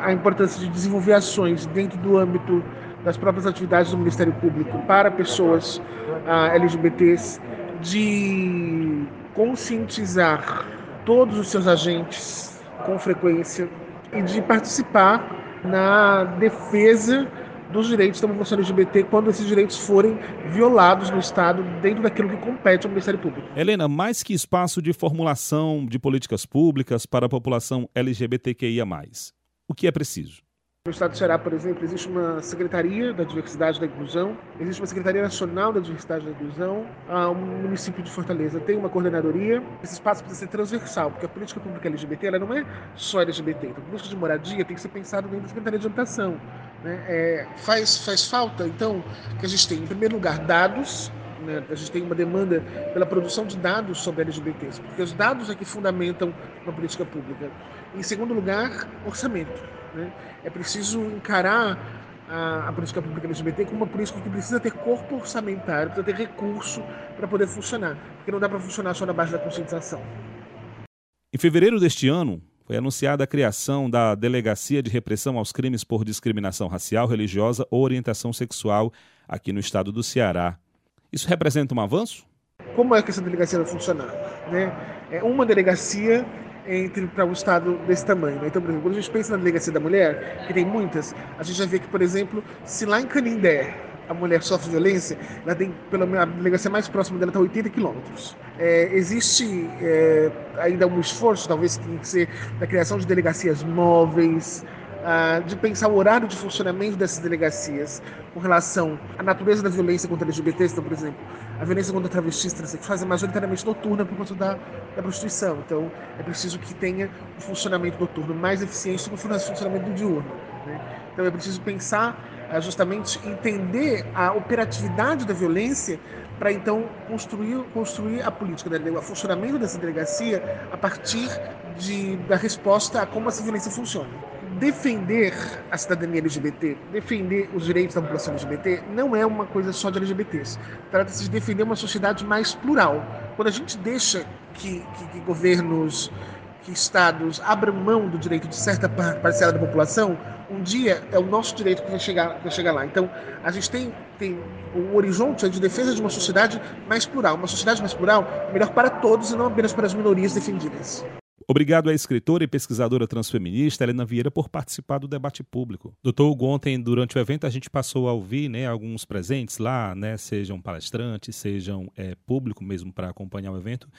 a importância de desenvolver ações dentro do âmbito das próprias atividades do Ministério Público para pessoas LGBTs, de conscientizar todos os seus agentes com frequência e de participar na defesa dos direitos da população LGBT quando esses direitos forem violados no Estado dentro daquilo que compete ao Ministério Público. Helena, mais que espaço de formulação de políticas públicas para a população LGBTQIA+, o que é preciso? No estado do Ceará, por exemplo, existe uma Secretaria da Diversidade e da Inclusão, existe uma Secretaria Nacional da Diversidade e da Inclusão, o município de Fortaleza tem uma coordenadoria. Esse espaço precisa ser transversal, porque a política pública LGBT ela não é só LGBT. Então, a política de moradia tem que ser pensada dentro da Secretaria de Habitação. Né? É, faz, faz falta, então, que a gente tenha, em primeiro lugar, dados né? a gente tem uma demanda pela produção de dados sobre LGBTs, porque os dados é que fundamentam uma política pública. Em segundo lugar, orçamento. Né? É preciso encarar a, a, política pública LGBT como uma política que precisa ter corpo orçamentário, precisa ter recurso para poder funcionar, porque não dá para funcionar só na base da conscientização. Em fevereiro deste ano, foi anunciada a criação da Delegacia de Repressão aos Crimes por Discriminação Racial, Religiosa ou Orientação Sexual aqui no estado do Ceará. Isso representa um avanço? Como é que essa delegacia vai funcionar? Né? É uma delegacia entre para um estado desse tamanho. Né? Então, por exemplo, quando a gente pensa na delegacia da mulher, que tem muitas, a gente já vê que, por exemplo, se lá em Canindé a mulher sofre violência, ela tem, pelo menos, a delegacia mais próxima dela está a 80 quilômetros. É, existe é, ainda um esforço, talvez que tem que ser, da criação de delegacias móveis, ah, de pensar o horário de funcionamento dessas delegacias com relação à natureza da violência contra LGBTs, então, por exemplo, a violência contra travestis transexuais é majoritariamente noturna por conta da, da prostituição. Então, é preciso que tenha um funcionamento noturno mais eficiente do que o funcionamento diurno. Né? Então, é preciso pensar ah, justamente entender a operatividade da violência para então construir, construir a política, né, o funcionamento dessa delegacia a partir de, da resposta a como essa violência funciona defender a cidadania LGBT, defender os direitos da população LGBT, não é uma coisa só de LGBTs. Trata-se de defender uma sociedade mais plural. Quando a gente deixa que, que, que governos, que estados abram mão do direito de certa parcela da população, um dia é o nosso direito que vai chegar, vai chegar lá. Então, a gente tem, tem o horizonte de defesa de uma sociedade mais plural. Uma sociedade mais plural melhor para todos e não apenas para as minorias defendidas. Obrigado à escritora e pesquisadora transfeminista Helena Vieira por participar do debate público. Doutor Hugo, ontem, durante o evento, a gente passou a ouvir né, alguns presentes lá, né, sejam palestrantes, sejam é, público mesmo para acompanhar o evento,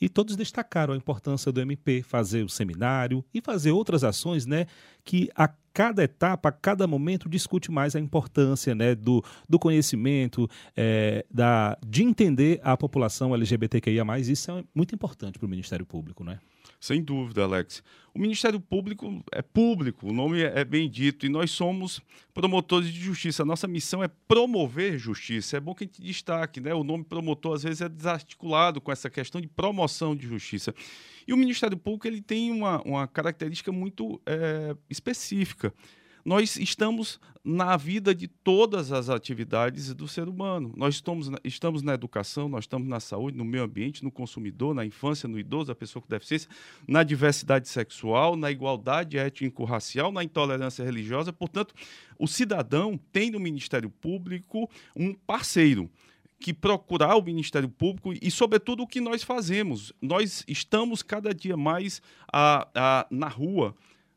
e todos destacaram a importância do MP fazer o seminário e fazer outras ações né, que a cada etapa, a cada momento, discute mais a importância né, do, do conhecimento, é, da, de entender a população LGBTQIA. Isso é muito importante para o Ministério Público, não é? Sem dúvida, Alex. O Ministério Público é público, o nome é bem dito, e nós somos promotores de justiça. A nossa missão é promover justiça. É bom que a gente destaque, né? O nome promotor às vezes é desarticulado com essa questão de promoção de justiça. E o Ministério Público ele tem uma, uma característica muito é, específica nós estamos na vida de todas as atividades do ser humano. Nós estamos na, estamos na educação, nós estamos na saúde, no meio ambiente, no consumidor, na infância, no idoso, na pessoa com deficiência, na diversidade sexual, na igualdade étnico-racial, na intolerância religiosa. Portanto, o cidadão tem no Ministério Público um parceiro que procurar o Ministério Público e, sobretudo, o que nós fazemos. Nós estamos cada dia mais a, a, na rua,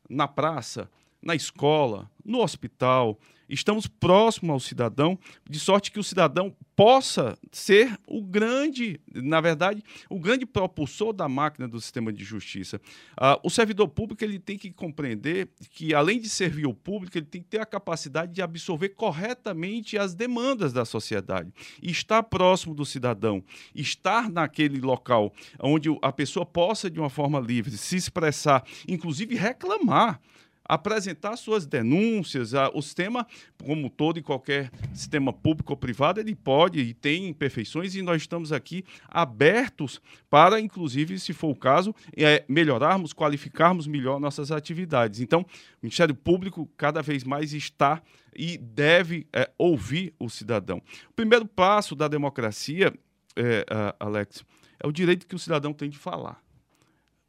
na praça, na escola, no hospital, estamos próximo ao cidadão, de sorte que o cidadão possa ser o grande, na verdade, o grande propulsor da máquina do sistema de justiça. Uh, o servidor público ele tem que compreender que, além de servir o público, ele tem que ter a capacidade de absorver corretamente as demandas da sociedade. Estar próximo do cidadão, estar naquele local onde a pessoa possa, de uma forma livre, se expressar, inclusive reclamar apresentar suas denúncias. O sistema, como todo e qualquer sistema público ou privado, ele pode e tem imperfeições e nós estamos aqui abertos para, inclusive, se for o caso, é, melhorarmos, qualificarmos melhor nossas atividades. Então, o Ministério Público cada vez mais está e deve é, ouvir o cidadão. O primeiro passo da democracia, é, Alex, é o direito que o cidadão tem de falar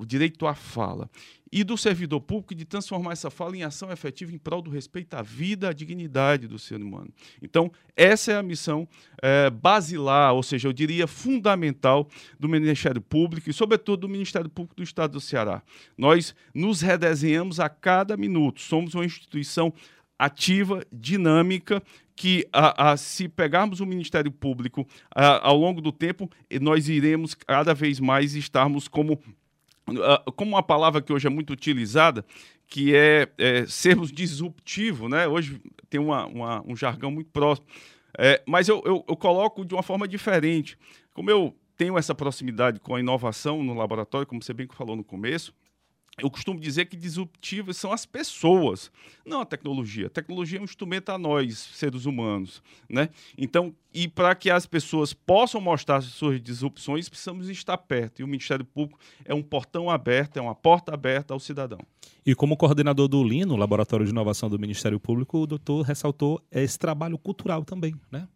o direito à fala, e do servidor público de transformar essa fala em ação efetiva em prol do respeito à vida, à dignidade do ser humano. Então, essa é a missão é, basilar, ou seja, eu diria fundamental do Ministério Público e, sobretudo, do Ministério Público do Estado do Ceará. Nós nos redesenhamos a cada minuto, somos uma instituição ativa, dinâmica, que a, a, se pegarmos o Ministério Público a, ao longo do tempo, nós iremos cada vez mais estarmos como como uma palavra que hoje é muito utilizada, que é, é sermos disruptivo, né? Hoje tem uma, uma, um jargão muito próximo. É, mas eu, eu, eu, coloco de uma forma diferente. Como eu tenho essa proximidade com a inovação no laboratório, como você bem falou no começo, eu costumo dizer que disruptivas são as pessoas, não a tecnologia. A tecnologia é um instrumento a nós, seres humanos, né? Então, e para que as pessoas possam mostrar suas disrupções, precisamos estar perto. E o Ministério Público é um portão aberto, é uma porta aberta ao cidadão. E como coordenador do Lino, Laboratório de Inovação do Ministério Público, o doutor ressaltou esse trabalho cultural também, né?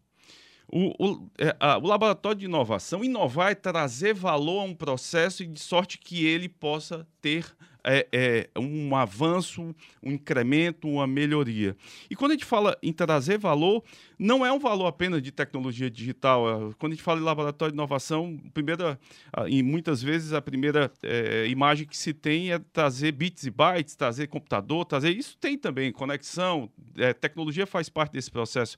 O, o, é, a, o, laboratório de inovação, inovar é trazer valor a um processo de sorte que ele possa ter é, é, um avanço, um incremento, uma melhoria. E quando a gente fala em trazer valor, não é um valor apenas de tecnologia digital. É, quando a gente fala em laboratório de inovação, primeira, e muitas vezes a primeira é, imagem que se tem é trazer bits e bytes, trazer computador, trazer. Isso tem também conexão, é, tecnologia faz parte desse processo.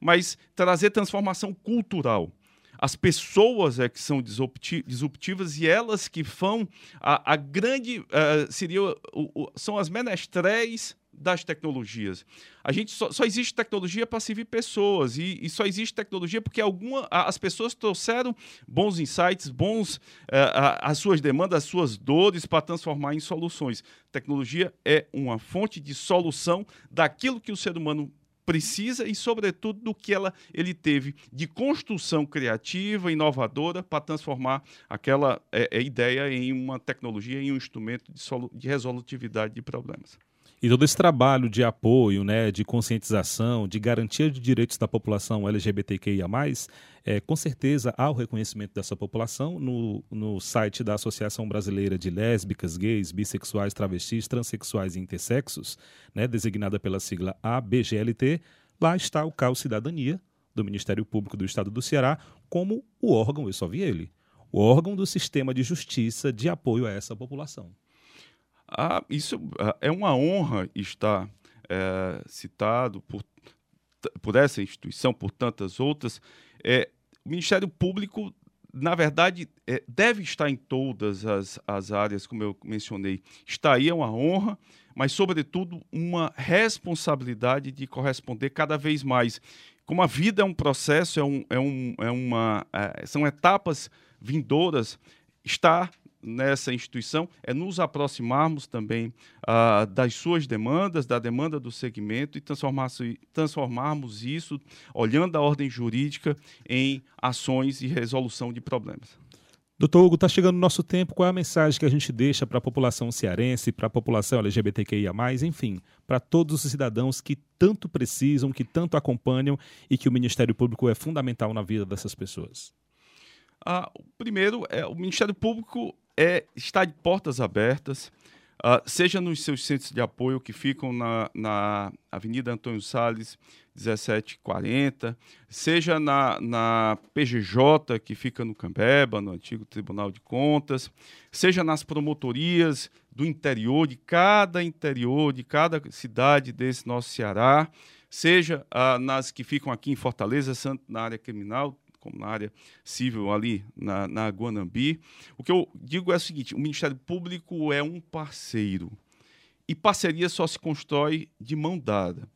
Mas trazer transformação cultural. As pessoas é que são disruptivas e elas que vão a, a grande uh, seria o, o, são as menestréis das tecnologias. A gente só, só existe tecnologia para servir pessoas e, e, só existe tecnologia porque alguma, as pessoas trouxeram bons insights, bons uh, as suas demandas, as suas dores para transformar em soluções. Tecnologia é uma fonte de solução daquilo que o ser humano precisa e, sobretudo, do que ela, ele teve de construção criativa, inovadora, para transformar aquela é, ideia em uma tecnologia, em um instrumento de, de resolutividade de problemas. E todo esse trabalho de apoio, né, de conscientização, de garantia de direitos da população LGBTQIA+, é, com certeza há o reconhecimento dessa população no, no site da Associação Brasileira de Lésbicas, Gays, Bissexuais, Travestis, Transsexuais e Intersexos, né, designada pela sigla ABGLT. Lá está o CAL Cidadania, do Ministério Público do Estado do Ceará, como o órgão, eu só vi ele, o órgão do sistema de justiça de apoio a essa população. Ah, isso ah, é uma honra estar é, citado por, por essa instituição, por tantas outras. É, o Ministério Público, na verdade, é, deve estar em todas as, as áreas, como eu mencionei. Está aí, é uma honra, mas, sobretudo, uma responsabilidade de corresponder cada vez mais. Como a vida é um processo, é, um, é, um, é uma, é, são etapas vindouras, está nessa instituição é nos aproximarmos também uh, das suas demandas, da demanda do segmento e transformar, transformarmos isso, olhando a ordem jurídica, em ações e resolução de problemas. Doutor Hugo, está chegando o nosso tempo. Qual é a mensagem que a gente deixa para a população cearense, para a população LGBTQIA, enfim, para todos os cidadãos que tanto precisam, que tanto acompanham e que o Ministério Público é fundamental na vida dessas pessoas? Ah, primeiro, é, o Ministério Público é estar de portas abertas, uh, seja nos seus centros de apoio que ficam na, na Avenida Antônio Salles, 1740, seja na, na PGJ, que fica no Cambeba, no antigo Tribunal de Contas, seja nas promotorias do interior, de cada interior, de cada cidade desse nosso Ceará, seja ah, nas que ficam aqui em Fortaleza, tanto na área criminal como na área civil ali na, na Guanambi. O que eu digo é o seguinte: o Ministério Público é um parceiro e parceria só se constrói de mão dada.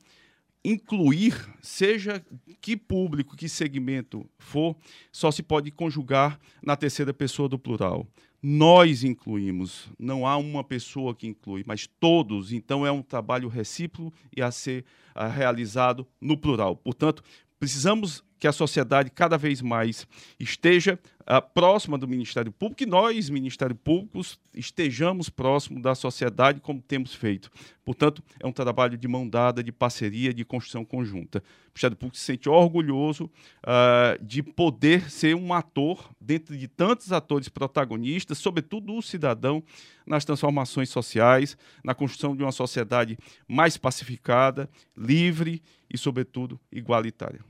Incluir, seja que público, que segmento for, só se pode conjugar na terceira pessoa do plural. Nós incluímos, não há uma pessoa que inclui, mas todos. Então é um trabalho recíproco e a ser a, realizado no plural. Portanto, precisamos que a sociedade cada vez mais esteja uh, próxima do Ministério Público e nós, Ministério Público, estejamos próximo da sociedade como temos feito. Portanto, é um trabalho de mão dada, de parceria, de construção conjunta. O Ministério Público se sente orgulhoso uh, de poder ser um ator dentro de tantos atores protagonistas, sobretudo o cidadão, nas transformações sociais, na construção de uma sociedade mais pacificada, livre e, sobretudo, igualitária.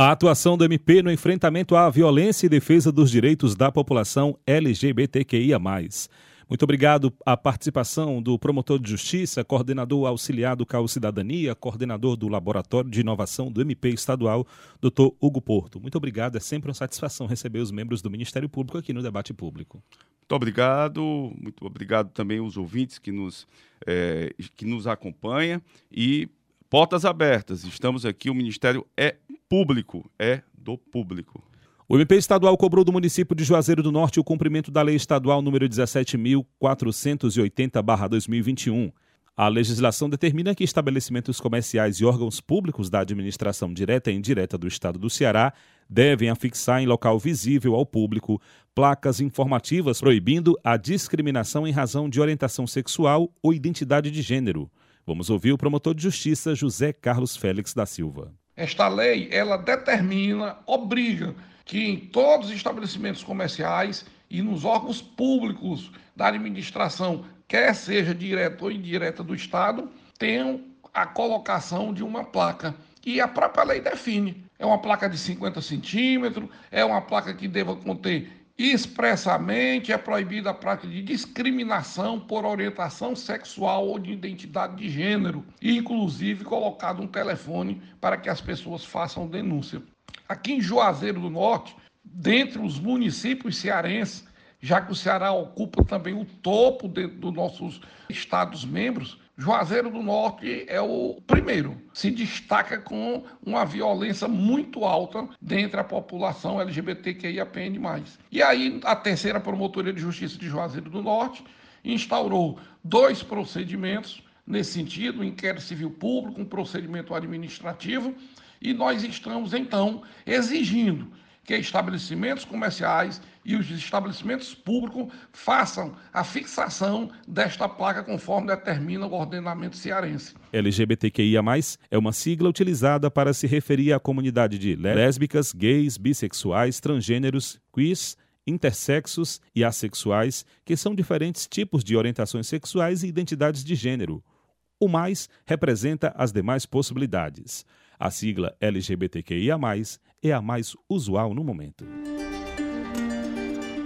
A atuação do MP no enfrentamento à violência e defesa dos direitos da população LGBTQIA. Muito obrigado à participação do promotor de justiça, coordenador auxiliar do CAU Cidadania, coordenador do Laboratório de Inovação do MP Estadual, doutor Hugo Porto. Muito obrigado, é sempre uma satisfação receber os membros do Ministério Público aqui no debate público. Muito obrigado, muito obrigado também aos ouvintes que nos, é, que nos acompanham e portas abertas. Estamos aqui, o Ministério é público, é do público. O MP estadual cobrou do município de Juazeiro do Norte o cumprimento da lei estadual número 17.480/2021. A legislação determina que estabelecimentos comerciais e órgãos públicos da administração direta e indireta do estado do Ceará devem afixar em local visível ao público placas informativas proibindo a discriminação em razão de orientação sexual ou identidade de gênero. Vamos ouvir o promotor de justiça José Carlos Félix da Silva. Esta lei, ela determina, obriga que em todos os estabelecimentos comerciais e nos órgãos públicos da administração, quer seja direta ou indireta do Estado, tenham a colocação de uma placa. E a própria lei define. É uma placa de 50 centímetros, é uma placa que deva conter expressamente é proibida a prática de discriminação por orientação sexual ou de identidade de gênero, e inclusive colocado um telefone para que as pessoas façam denúncia. Aqui em Juazeiro do Norte, dentre os municípios cearenses, já que o Ceará ocupa também o topo dos nossos estados membros, Juazeiro do Norte é o primeiro, se destaca com uma violência muito alta dentre a população LGBTQIAPN+. E aí a terceira Promotoria de Justiça de Juazeiro do Norte instaurou dois procedimentos nesse sentido, um inquérito civil público, um procedimento administrativo, e nós estamos então exigindo que estabelecimentos comerciais e os estabelecimentos públicos façam a fixação desta placa conforme determina o ordenamento cearense. LGBTQIA+, é uma sigla utilizada para se referir à comunidade de lésbicas, gays, bissexuais, transgêneros, queers, intersexos e assexuais, que são diferentes tipos de orientações sexuais e identidades de gênero. O mais representa as demais possibilidades. A sigla LGBTQIA+, é a mais usual no momento.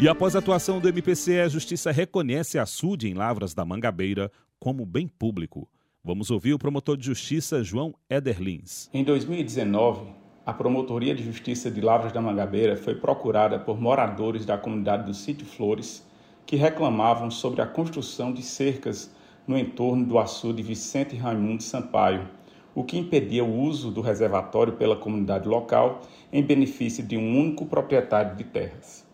E após a atuação do MPC, a Justiça reconhece a SUD em Lavras da Mangabeira como bem público. Vamos ouvir o promotor de Justiça, João Ederlins. Em 2019, a Promotoria de Justiça de Lavras da Mangabeira foi procurada por moradores da comunidade do Sítio Flores que reclamavam sobre a construção de cercas no entorno do açude Vicente Raimundo Sampaio, o que impedia o uso do reservatório pela comunidade local em benefício de um único proprietário de terras.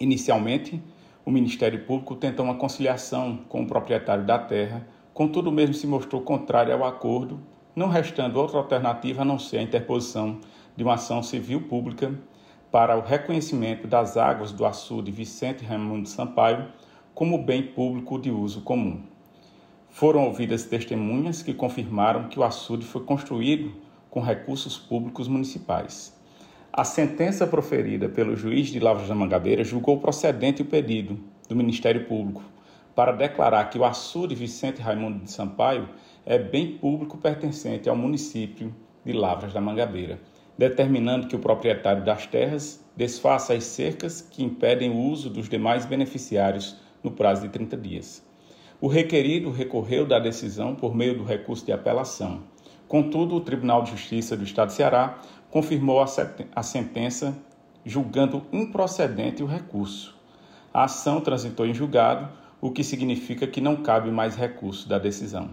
Inicialmente, o Ministério Público tentou uma conciliação com o proprietário da terra, contudo, mesmo se mostrou contrário ao acordo, não restando outra alternativa a não ser a interposição de uma ação civil pública para o reconhecimento das águas do açude Vicente Raimundo Sampaio como bem público de uso comum. Foram ouvidas testemunhas que confirmaram que o açude foi construído com recursos públicos municipais. A sentença proferida pelo juiz de Lavras da Mangabeira julgou procedente o pedido do Ministério Público para declarar que o açude Vicente Raimundo de Sampaio é bem público pertencente ao município de Lavras da Mangabeira, determinando que o proprietário das terras desfaça as cercas que impedem o uso dos demais beneficiários no prazo de 30 dias. O requerido recorreu da decisão por meio do recurso de apelação. Contudo, o Tribunal de Justiça do Estado de Ceará confirmou a sentença julgando improcedente o recurso. A ação transitou em julgado, o que significa que não cabe mais recurso da decisão.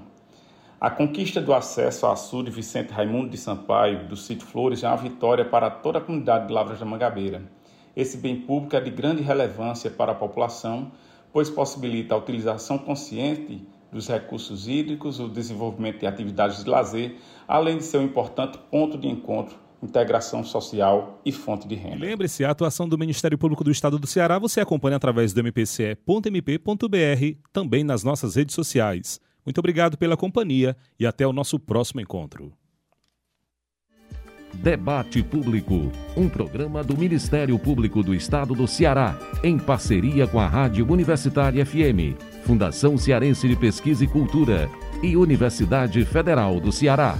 A conquista do acesso ao açude Vicente Raimundo de Sampaio, do sítio Flores, é uma vitória para toda a comunidade de Lavras da Mangabeira. Esse bem público é de grande relevância para a população, pois possibilita a utilização consciente dos recursos hídricos, o desenvolvimento de atividades de lazer, além de ser um importante ponto de encontro integração social e fonte de renda. Lembre-se, a atuação do Ministério Público do Estado do Ceará você acompanha através do mpce.mp.br, também nas nossas redes sociais. Muito obrigado pela companhia e até o nosso próximo encontro. Debate Público, um programa do Ministério Público do Estado do Ceará, em parceria com a Rádio Universitária FM, Fundação Cearense de Pesquisa e Cultura e Universidade Federal do Ceará.